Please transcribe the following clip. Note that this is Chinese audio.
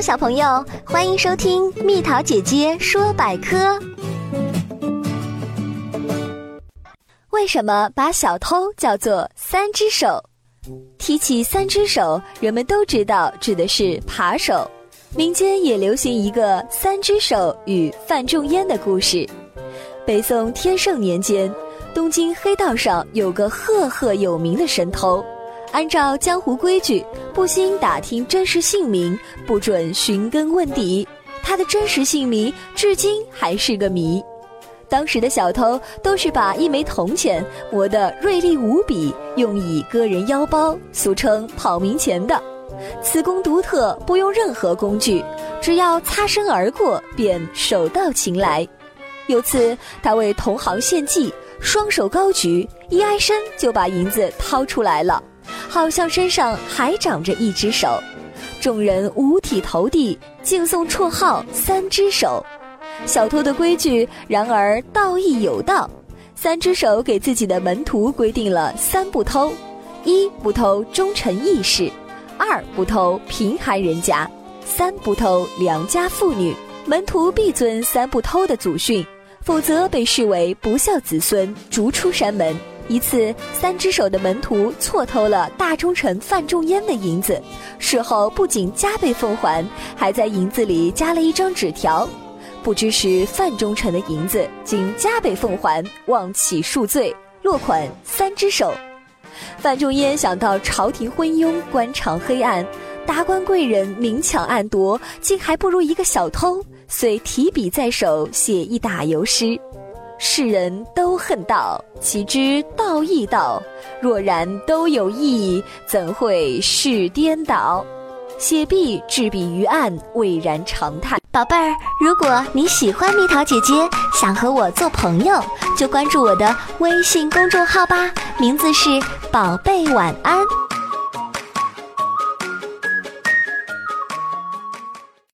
小朋友，欢迎收听蜜桃姐姐说百科。为什么把小偷叫做三只手？提起三只手，人们都知道指的是扒手。民间也流行一个三只手与范仲淹的故事。北宋天圣年间，东京黑道上有个赫赫有名的神偷。按照江湖规矩，不兴打听真实姓名，不准寻根问底。他的真实姓名至今还是个谜。当时的小偷都是把一枚铜钱磨得锐利无比，用以割人腰包，俗称“跑民钱”的。此功独特，不用任何工具，只要擦身而过，便手到擒来。有次，他为同行献计，双手高举，一挨身就把银子掏出来了。好像身上还长着一只手，众人五体投地，敬送绰号“三只手”。小偷的规矩，然而道义有道。三只手给自己的门徒规定了三不偷：一不偷忠臣义士；二不偷贫寒人家；三不偷良家妇女。门徒必遵三不偷的祖训，否则被视为不孝子孙，逐出山门。一次，三只手的门徒错偷了大忠臣范仲淹的银子，事后不仅加倍奉还，还在银子里加了一张纸条。不知是范忠臣的银子，经加倍奉还，望起恕罪，落款三只手。范仲淹想到朝廷昏庸，官场黑暗，达官贵人明抢暗夺，竟还不如一个小偷，遂提笔在手写一打油诗。世人都恨道，岂知道亦道？若然都有意，怎会事颠倒？谢毕，执笔于案，蔚然长叹。宝贝儿，如果你喜欢蜜桃姐姐，想和我做朋友，就关注我的微信公众号吧，名字是“宝贝晚安”。